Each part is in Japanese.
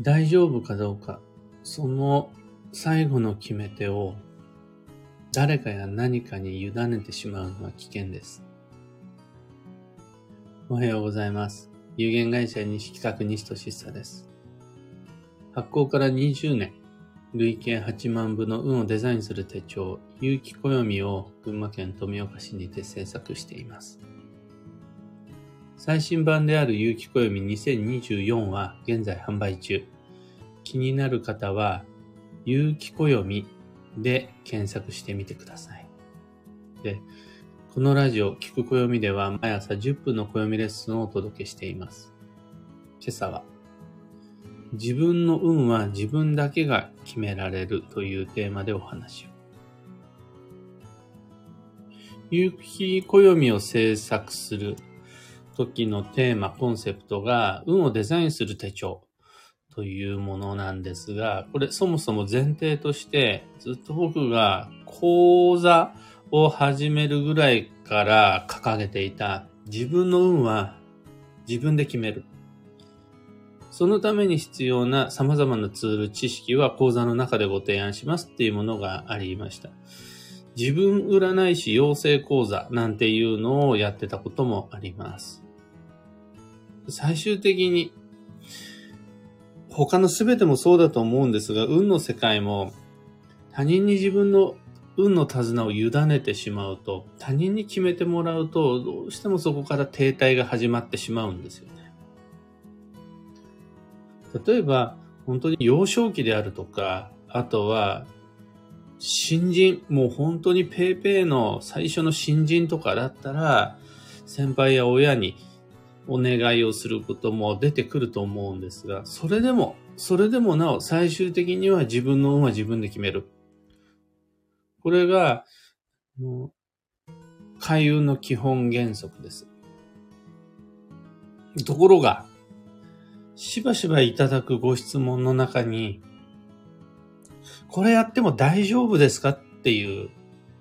大丈夫かどうか、その最後の決め手を誰かや何かに委ねてしまうのは危険です。おはようございます。有限会社西企画西俊久です。発行から20年、累計8万部の運をデザインする手帳、有機暦を群馬県富岡市にて制作しています。最新版である有機暦2024は現在販売中。気になる方は、有機暦で検索してみてください。で、このラジオ、聞く暦では毎朝10分の暦レッスンをお届けしています。今朝は、自分の運は自分だけが決められるというテーマでお話を。有機暦を制作する時のテーマ、コンセプトが、運をデザインする手帳というものなんですが、これそもそも前提として、ずっと僕が講座を始めるぐらいから掲げていた、自分の運は自分で決める。そのために必要な様々なツール、知識は講座の中でご提案しますっていうものがありました。自分占い師養成講座なんていうのをやってたこともあります。最終的に他の全てもそうだと思うんですが、運の世界も他人に自分の運の手綱を委ねてしまうと、他人に決めてもらうと、どうしてもそこから停滞が始まってしまうんですよね。例えば、本当に幼少期であるとか、あとは、新人、もう本当にペーペーの最初の新人とかだったら、先輩や親にお願いをすることも出てくると思うんですが、それでも、それでもなお最終的には自分の運は自分で決める。これが、開運の基本原則です。ところが、しばしばいただくご質問の中に、これやっても大丈夫ですかっていう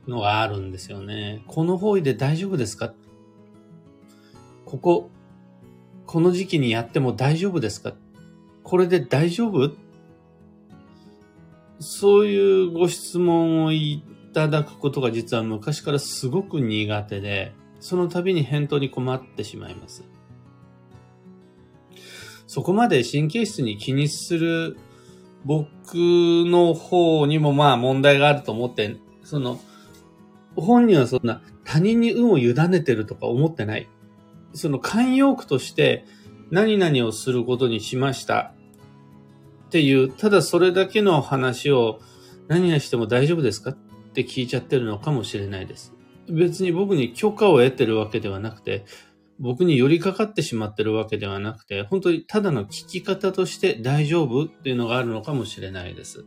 のがあるんですよね。この方位で大丈夫ですか？ここ、この時期にやっても大丈夫ですか？これで大丈夫？そういうご質問をいただくことが実は昔からすごく苦手で、その度に返答に困ってしまいます。そこまで神経質に気にする僕の方にもまあ問題があると思って、その、本人はそんな他人に運を委ねてるとか思ってない。その慣用句として何々をすることにしましたっていう、ただそれだけの話を何々しても大丈夫ですか？って聞いちゃってるのかもしれないです。別に僕に許可を得てるわけではなくて、僕に寄りかかってしまってるわけではなくて、本当にただの聞き方として大丈夫っていうのがあるのかもしれないです。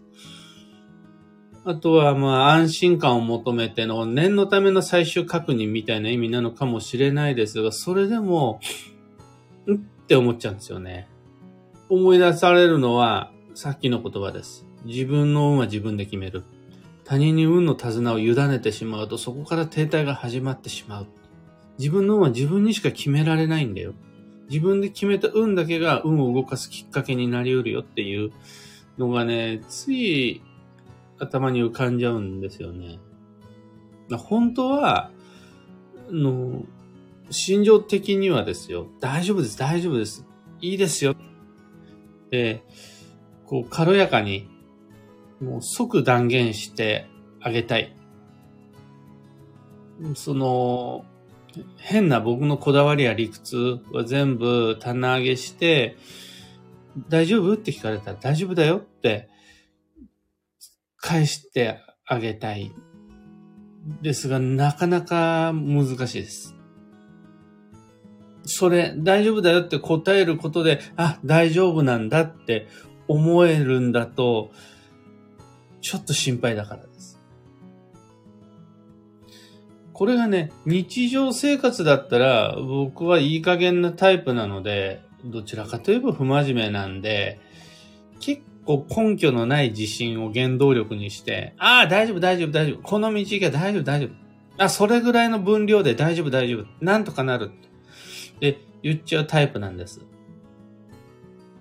あとは、まあ、安心感を求めての念のための最終確認みたいな意味なのかもしれないですが、それでも、んって思っちゃうんですよね。思い出されるのは、さっきの言葉です。自分の運は自分で決める。他人に運の手綱を委ねてしまうと、そこから停滞が始まってしまう。自分の運は自分にしか決められないんだよ。自分で決めた運だけが運を動かすきっかけになり得るよっていうのがね、つい頭に浮かんじゃうんですよね。本当は、の、心情的にはですよ、大丈夫です、大丈夫です、いいですよ。で、こう、軽やかに、もう即断言してあげたい。その、変な僕のこだわりや理屈は全部棚上げして、大丈夫って聞かれたら大丈夫だよって返してあげたい。ですが、なかなか難しいです。それ、大丈夫だよって答えることで、あ、大丈夫なんだって思えるんだと、ちょっと心配だからです。これがね、日常生活だったら、僕はいい加減なタイプなので、どちらかといえば不真面目なんで、結こう根拠のない自信を原動力にして、ああ、大丈夫、大丈夫、大丈夫。この道行けば大丈夫、大丈夫。あ、それぐらいの分量で大丈夫、大丈夫。なんとかなる。で、言っちゃうタイプなんです。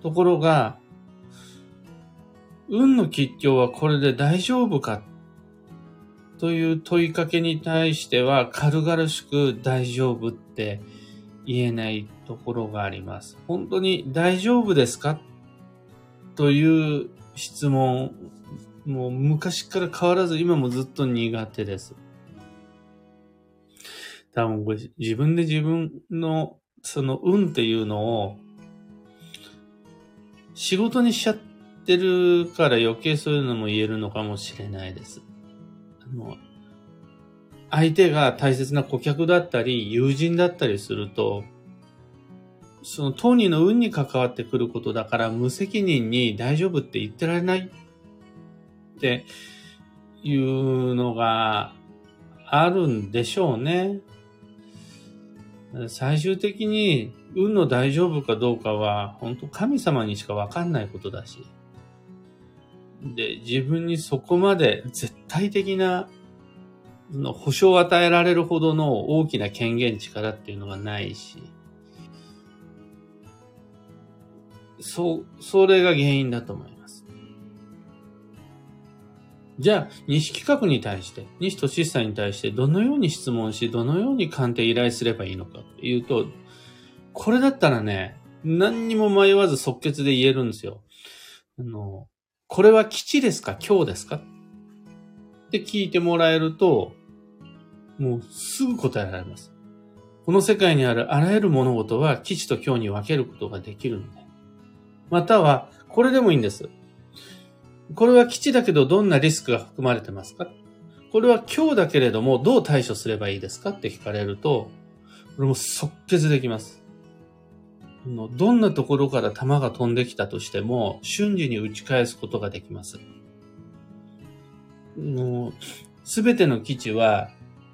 ところが、運の吉凶はこれで大丈夫か？という問いかけに対しては軽々しく大丈夫って言えないところがあります。本当に大丈夫ですか？という質問、もう昔から変わらず今もずっと苦手です。多分これ自分で自分のその運っていうのを仕事にしちゃってるから余計そういうのも言えるのかもしれないです。あの、相手が大切な顧客だったり友人だったりすると、その当人の運に関わってくることだから無責任に大丈夫って言ってられないっていうのがあるんでしょうね。最終的に運の大丈夫かどうかは本当神様にしかわかんないことだし。で、自分にそこまで絶対的な保証を与えられるほどの大きな権限力っていうのがないし。そう、それが原因だと思います。じゃあ、西企画に対して、西俊久に対してどのように質問し、どのように鑑定依頼すればいいのかっていうと、これだったらね、何にも迷わず即決で言えるんですよ。あの、これは基地ですか？今日ですか？って聞いてもらえると、もうすぐ答えられます。この世界にあるあらゆる物事は基地と今日に分けることができるので。または、これでもいいんです。これは基地だけどどんなリスクが含まれてますか？これは今日だけれどもどう対処すればいいですか？って聞かれると、これも即決できます。どんなところから弾が飛んできたとしても瞬時に打ち返すことができます。すべての基地は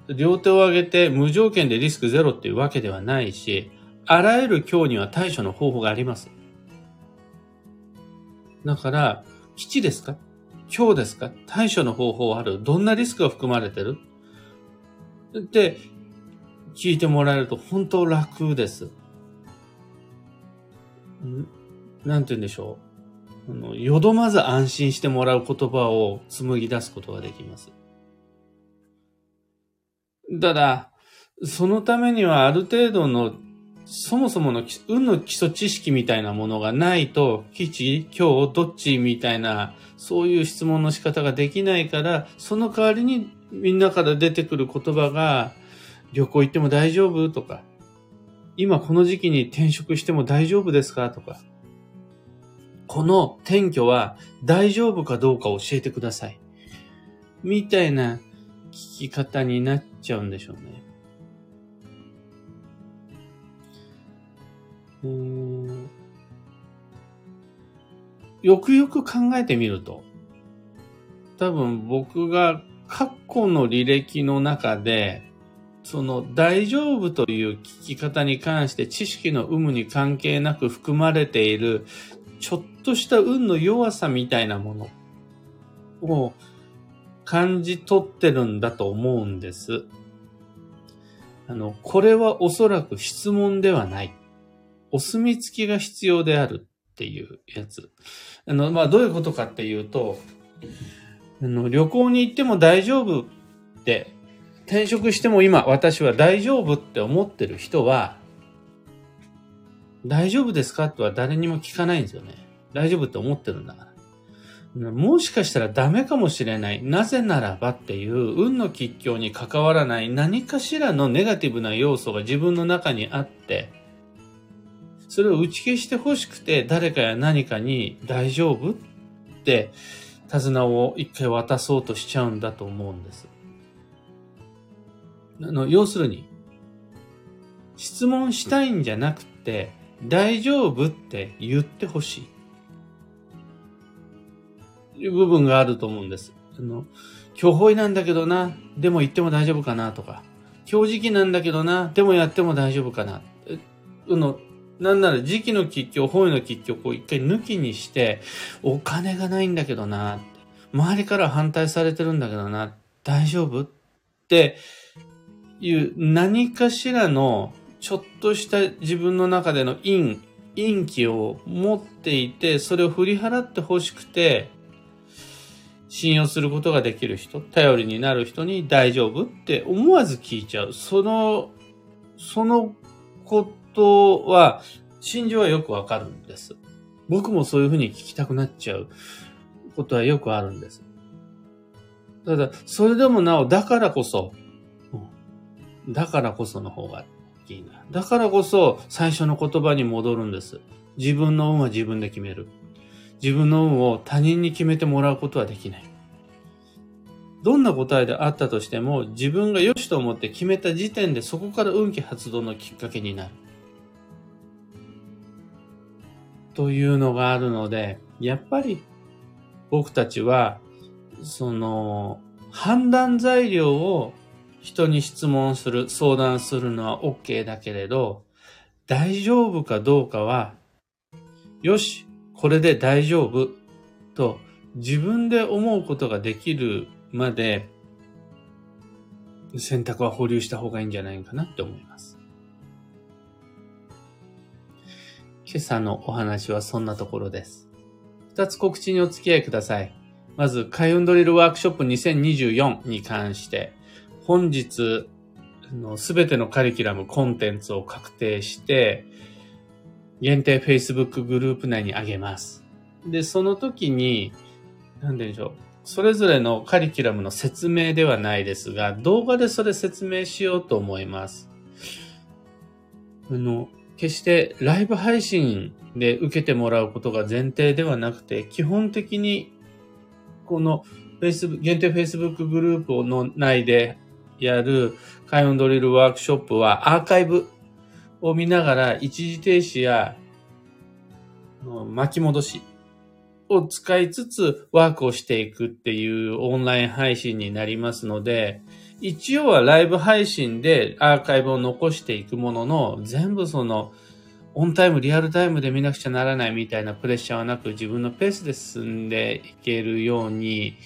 両手を上げて無条件でリスクゼロっていうわけではないし、あらゆる今日には対処の方法があります。だから、基地ですか？今日ですか？対処の方法あるどんなリスクが含まれてる？って聞いてもらえると本当楽です。なんて言うんでしょう。あの、よどまず安心してもらう言葉を紡ぎ出すことができます。ただ、そのためにはある程度のそもそもの運の基礎知識みたいなものがないと、基地、今日、どっちみたいな、そういう質問の仕方ができないから、その代わりにみんなから出てくる言葉が、旅行行っても大丈夫とか、今この時期に転職しても大丈夫ですかとか、この転居は大丈夫かどうか教えてください。みたいな聞き方になっちゃうんでしょうね。よくよく考えてみると、多分僕が過去の履歴の中で、その大丈夫という聞き方に関して知識の有無に関係なく含まれているちょっとした運の弱さみたいなものを感じ取ってるんだと思うんです。あの、これはおそらく質問ではない。お墨付きが必要であるっていうやつ。あの、まあ、どういうことかっていうと、あの、旅行に行っても大丈夫って、転職しても今私は大丈夫って思ってる人は、大丈夫ですかとは誰にも聞かないんですよね。大丈夫って思ってるんだから。もしかしたらダメかもしれない。なぜならばっていう運の吉凶に関わらない何かしらのネガティブな要素が自分の中にあって、それを打ち消して欲しくて、誰かや何かに大丈夫って手綱を一回渡そうとしちゃうんだと思うんです。あの、要するに、質問したいんじゃなくて、大丈夫って言ってほしい。いう部分があると思うんです。あの、今日なんだけどな、でも言っても大丈夫かなとか、今日時期なんだけどな、でもやっても大丈夫かな。あの、なんなら時期の吉凶、本意の吉凶を一回抜きにして、お金がないんだけどな、周りから反対されてるんだけどな、大丈夫っていう何かしらのちょっとした自分の中での陰、陰気を持っていて、それを振り払って欲しくて、信用することができる人、頼りになる人に大丈夫って思わず聞いちゃう。その、そのことは、心情はよくわかるんです。僕もそういうふうに聞きたくなっちゃうことはよくあるんです。ただ、それでもなお、だからこそ、だからこその方がいいな。だからこそ、最初の言葉に戻るんです。自分の運は自分で決める。自分の運を他人に決めてもらうことはできない。どんな答えであったとしても、自分が良しと思って決めた時点でそこから運気発動のきっかけになる。というのがあるので、やっぱり僕たちは、その、判断材料を人に質問する、相談するのは OK だけれど、大丈夫かどうかは、よし、これで大丈夫と自分で思うことができるまで選択は保留した方がいいんじゃないかなって思います。今朝のお話はそんなところです。二つ告知にお付き合いください。まず、開運ドリルワークショップ2024に関して、本日のすべてのカリキュラム、コンテンツを確定して、限定 Facebook グループ内にあげます。で、その時に、なんでしょう。それぞれのカリキュラムの説明ではないですが、動画でそれ説明しようと思います。あの、決してライブ配信で受けてもらうことが前提ではなくて、基本的にこの Facebook、限定 Facebook グループの内でやる開運ドリルワークショップはアーカイブを見ながら一時停止や巻き戻しを使いつつワークをしていくっていうオンライン配信になりますので、一応はライブ配信でアーカイブを残していくものの、全部そのオンタイム、リアルタイムで見なくちゃならないみたいなプレッシャーはなく自分のペースで進んでいけるように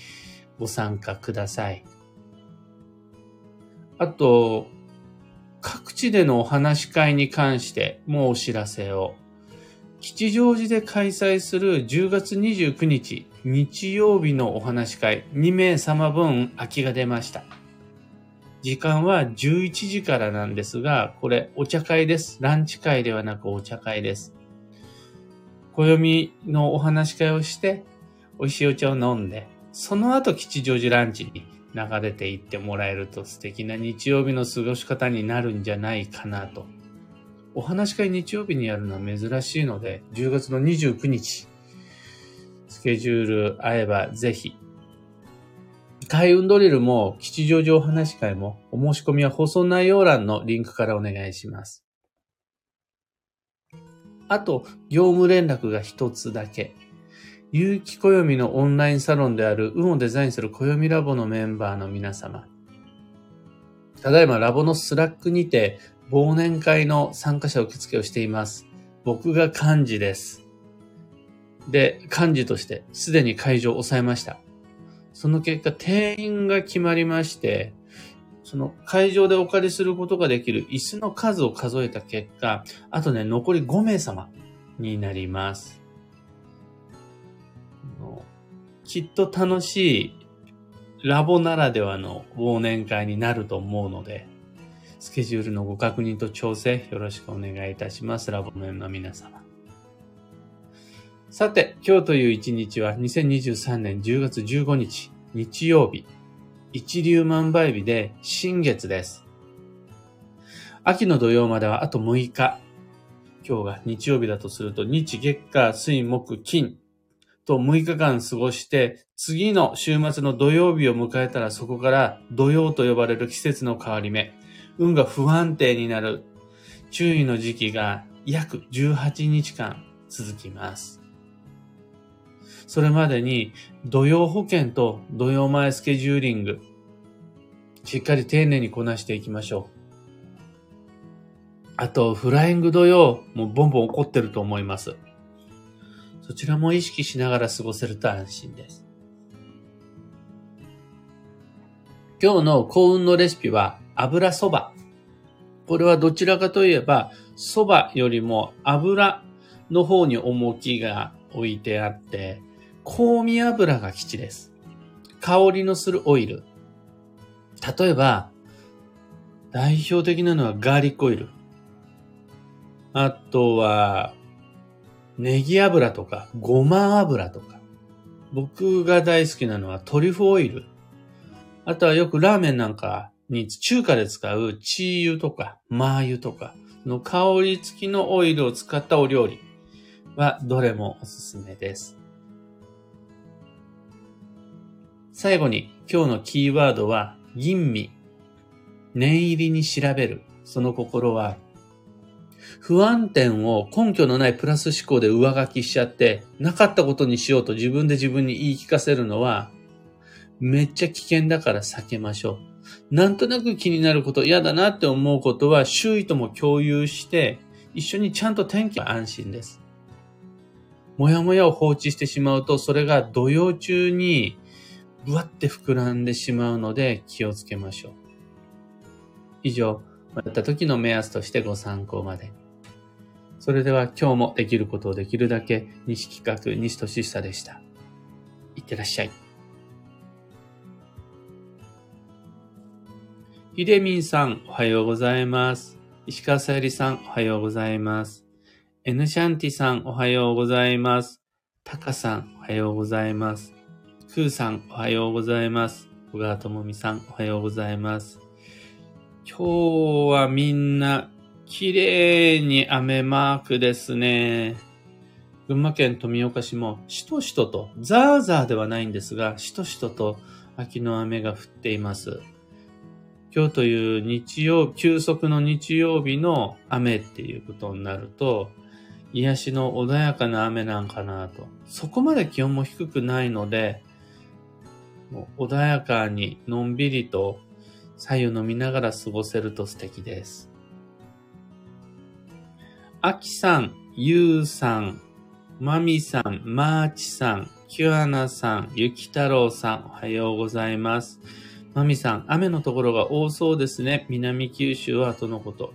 ご参加ください。あと、各地でのお話し会に関してもお知らせを。吉祥寺で開催する10月29日日曜日のお話し会2名様分空きが出ました。時間は11時からなんですが、これお茶会です。ランチ会ではなくお茶会です。暦のお話し会をして、美味しいお茶を飲んで、その後吉祥寺ランチに流れていってもらえると素敵な日曜日の過ごし方になるんじゃないかなと。お話し会日曜日にやるのは珍しいので、10月の29日、スケジュール合えばぜひ。開運ドリルも吉祥寺お話し会もお申し込みは放送内容欄のリンクからお願いします。あと、業務連絡が一つだけ。有機暦のオンラインサロンである運をデザインする暦ラボのメンバーの皆様。ただいまラボのスラックにて忘年会の参加者受付をしています。僕が幹事です。で、幹事としてすでに会場を抑えました。その結果、定員が決まりまして、その会場でお借りすることができる椅子の数を数えた結果、あとね、残り5名様になります。きっと楽しいラボならではの忘年会になると思うので、スケジュールのご確認と調整よろしくお願いいたします。ラボメンの皆様。さて、今日という一日は2023年10月15日、日曜日、一粒万倍日で新月です。秋の土曜まではあと6日。今日が日曜日だとすると、日月火水木金と6日間過ごして、次の週末の土曜日を迎えたらそこから土曜と呼ばれる季節の変わり目、運が不安定になる注意の時期が約18日間続きます。それまでに土曜保険と土曜前スケジューリング、しっかり丁寧にこなしていきましょう。あと、フライング土曜もボンボン起こってると思います。そちらも意識しながら過ごせると安心です。今日の幸運のレシピは油そば。これはどちらかといえば、そばよりも油の方に重きが置いてあって、香味油が基地です。香りのするオイル。例えば、代表的なのはガーリックオイル。あとは、ネギ油とか、ごま油とか。僕が大好きなのはトリュフオイル。あとはよくラーメンなんかに中華で使うチー油とか、マー油とかの香り付きのオイルを使ったお料理はどれもおすすめです。最後に今日のキーワードは吟味。念入りに調べる。その心は不安点を根拠のないプラス思考で上書きしちゃって、なかったことにしようと自分で自分に言い聞かせるのは、めっちゃ危険だから避けましょう。なんとなく気になること、嫌だなって思うことは周囲とも共有して、一緒にちゃんと天気は安心です。もやもやを放置してしまうと、それが土曜中にぶわって膨らんでしまうので気をつけましょう。以上、また時の目安としてご参考まで。それでは今日もできることをできるだけ、西企画、西俊久でした。いってらっしゃい。ひでみんさん、おはようございます。石川さゆりさん、おはようございます。エヌシャンティさん、おはようございます。タカさん、おはようございます。クーさん、おはようございます。小川智美さん、おはようございます。今日はみんな、綺麗に雨マークですね。群馬県富岡市も、しとしとと、ザーザーではないんですが、しとしとと秋の雨が降っています。今日という日曜、休息の日曜日の雨っていうことになると、癒しの穏やかな雨なんかなと。そこまで気温も低くないので、もう穏やかにのんびりと左右飲みながら過ごせると素敵です。あきさん、ゆうさん、まみさん、まーちさん、きゅあなさん、ゆきたろうさん、おはようございます。まみさん、雨のところが多そうですね。南九州はとのこと。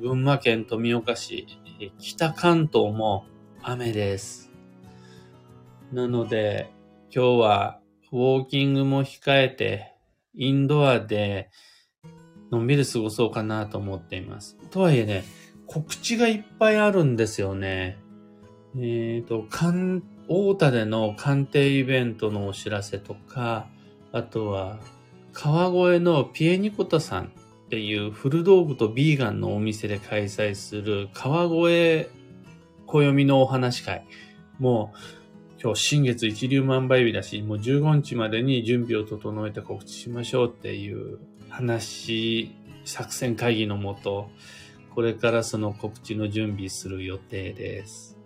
群馬県富岡市、北関東も雨です。なので、今日はウォーキングも控えて、インドアで、のんびり過ごそうかなと思っています。とはいえね、告知がいっぱいあるんですよね。えっ、ー、と、大田での鑑定イベントのお知らせとか、あとは、川越のピエニコタさんっていう古道具とビーガンのお店で開催する川越暦のお話会。もう、今日新月一粒万倍日だし、もう15日までに準備を整えて告知しましょうっていう話、作戦会議のもと、これからその告知の準備する予定です。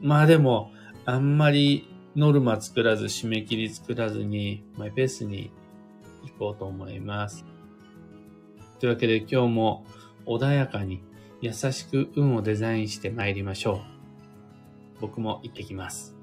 まあでも、あんまりノルマ作らず、締め切り作らずに、マイペースに行こうと思います。というわけで今日も穏やかに優しく運をデザインして参りましょう。僕も行ってきます。